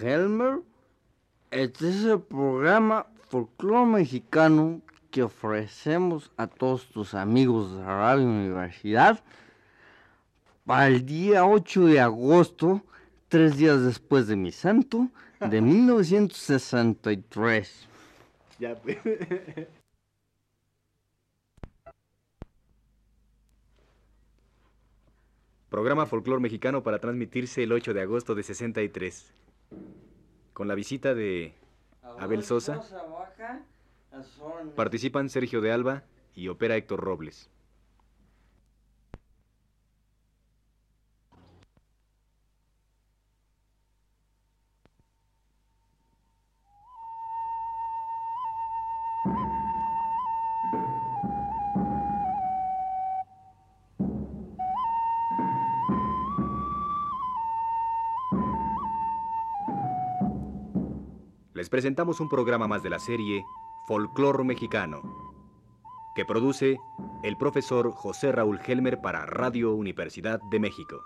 Helmer, este es el programa folclore mexicano que ofrecemos a todos tus amigos de Radio Universidad para el día 8 de agosto, tres días después de mi santo, de 1963. Ya, Programa Folclor Mexicano para transmitirse el 8 de agosto de 63. Con la visita de Abel Sosa, participan Sergio de Alba y opera Héctor Robles. Les presentamos un programa más de la serie Folclor Mexicano, que produce el profesor José Raúl Helmer para Radio Universidad de México.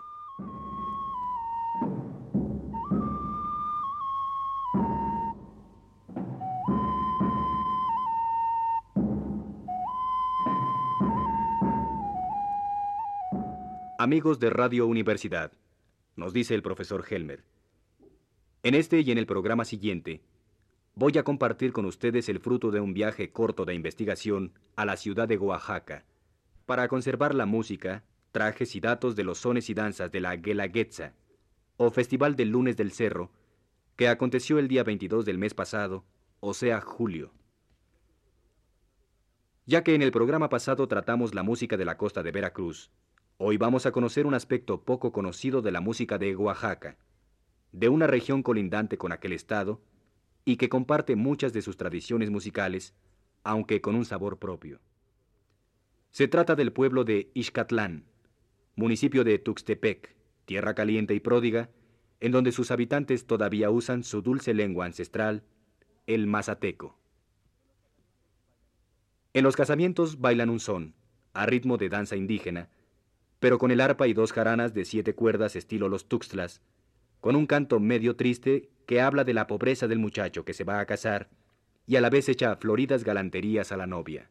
Amigos de Radio Universidad, nos dice el profesor Helmer. En este y en el programa siguiente, voy a compartir con ustedes el fruto de un viaje corto de investigación a la ciudad de Oaxaca, para conservar la música, trajes y datos de los sones y danzas de la Guelaguetza, o Festival del Lunes del Cerro, que aconteció el día 22 del mes pasado, o sea, julio. Ya que en el programa pasado tratamos la música de la costa de Veracruz, hoy vamos a conocer un aspecto poco conocido de la música de Oaxaca, de una región colindante con aquel estado, y que comparte muchas de sus tradiciones musicales, aunque con un sabor propio. Se trata del pueblo de Ixcatlán, municipio de Tuxtepec, tierra caliente y pródiga, en donde sus habitantes todavía usan su dulce lengua ancestral, el mazateco. En los casamientos bailan un son, a ritmo de danza indígena, pero con el arpa y dos jaranas de siete cuerdas estilo los tuxtlas, con un canto medio triste que habla de la pobreza del muchacho que se va a casar y a la vez echa floridas galanterías a la novia.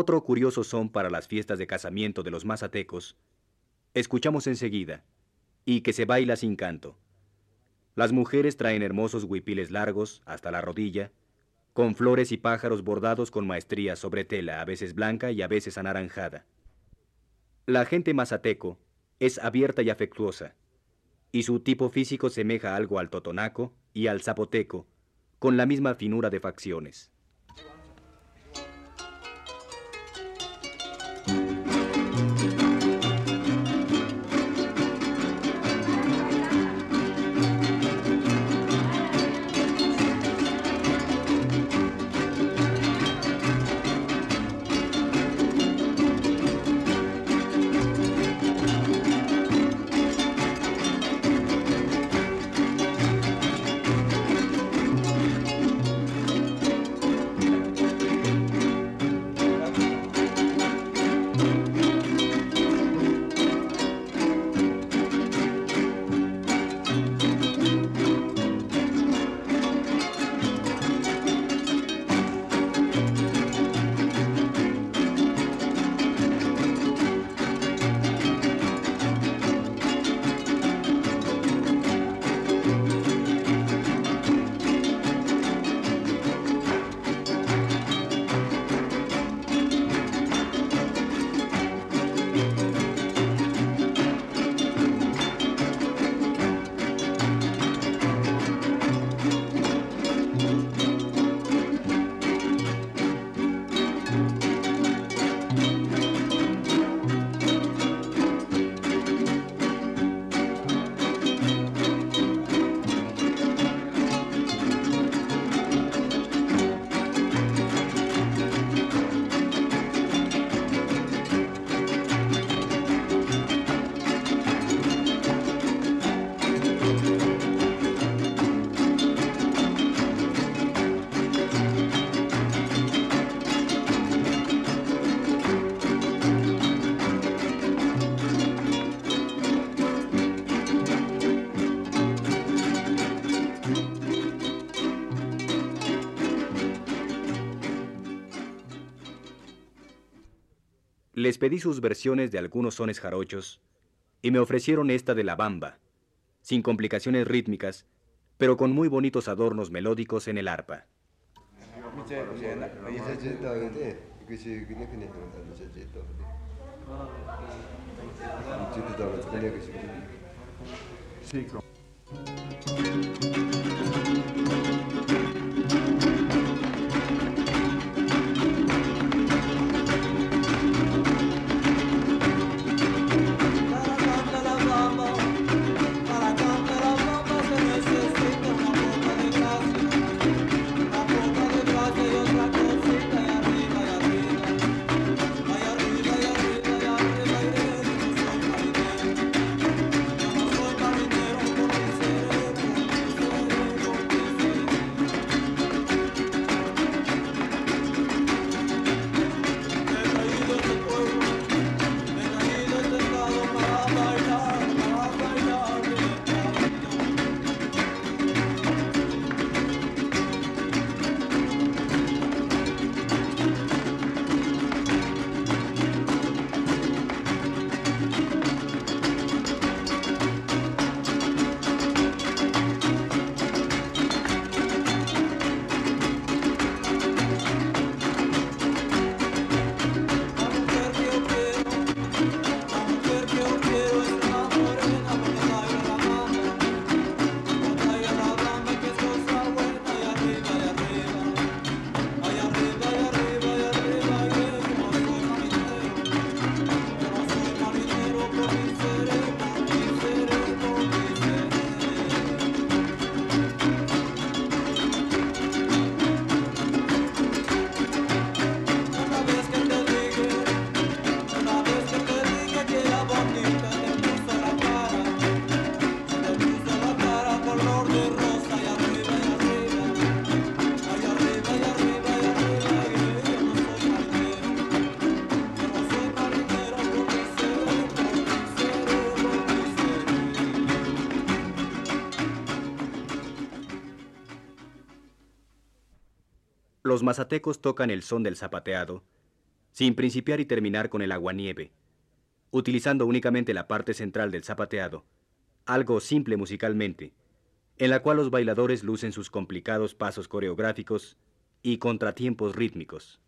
Otro curioso son para las fiestas de casamiento de los mazatecos, escuchamos enseguida, y que se baila sin canto. Las mujeres traen hermosos huipiles largos, hasta la rodilla, con flores y pájaros bordados con maestría sobre tela, a veces blanca y a veces anaranjada. La gente mazateco es abierta y afectuosa, y su tipo físico semeja algo al totonaco y al zapoteco, con la misma finura de facciones. les pedí sus versiones de algunos sones jarochos y me ofrecieron esta de la bamba, sin complicaciones rítmicas, pero con muy bonitos adornos melódicos en el arpa. Mazatecos tocan el son del zapateado, sin principiar y terminar con el aguanieve, utilizando únicamente la parte central del zapateado, algo simple musicalmente, en la cual los bailadores lucen sus complicados pasos coreográficos y contratiempos rítmicos.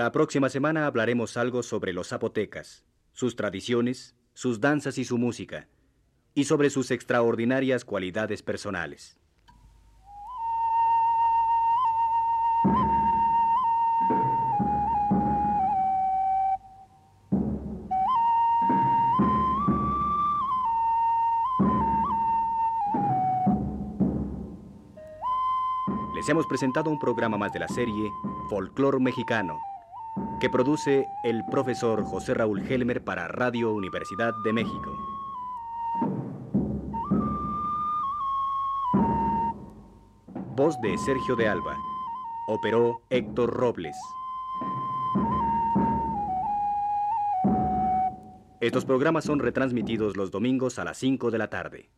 La próxima semana hablaremos algo sobre los zapotecas, sus tradiciones, sus danzas y su música, y sobre sus extraordinarias cualidades personales. Les hemos presentado un programa más de la serie Folclor Mexicano que produce el profesor José Raúl Helmer para Radio Universidad de México. Voz de Sergio de Alba. Operó Héctor Robles. Estos programas son retransmitidos los domingos a las 5 de la tarde.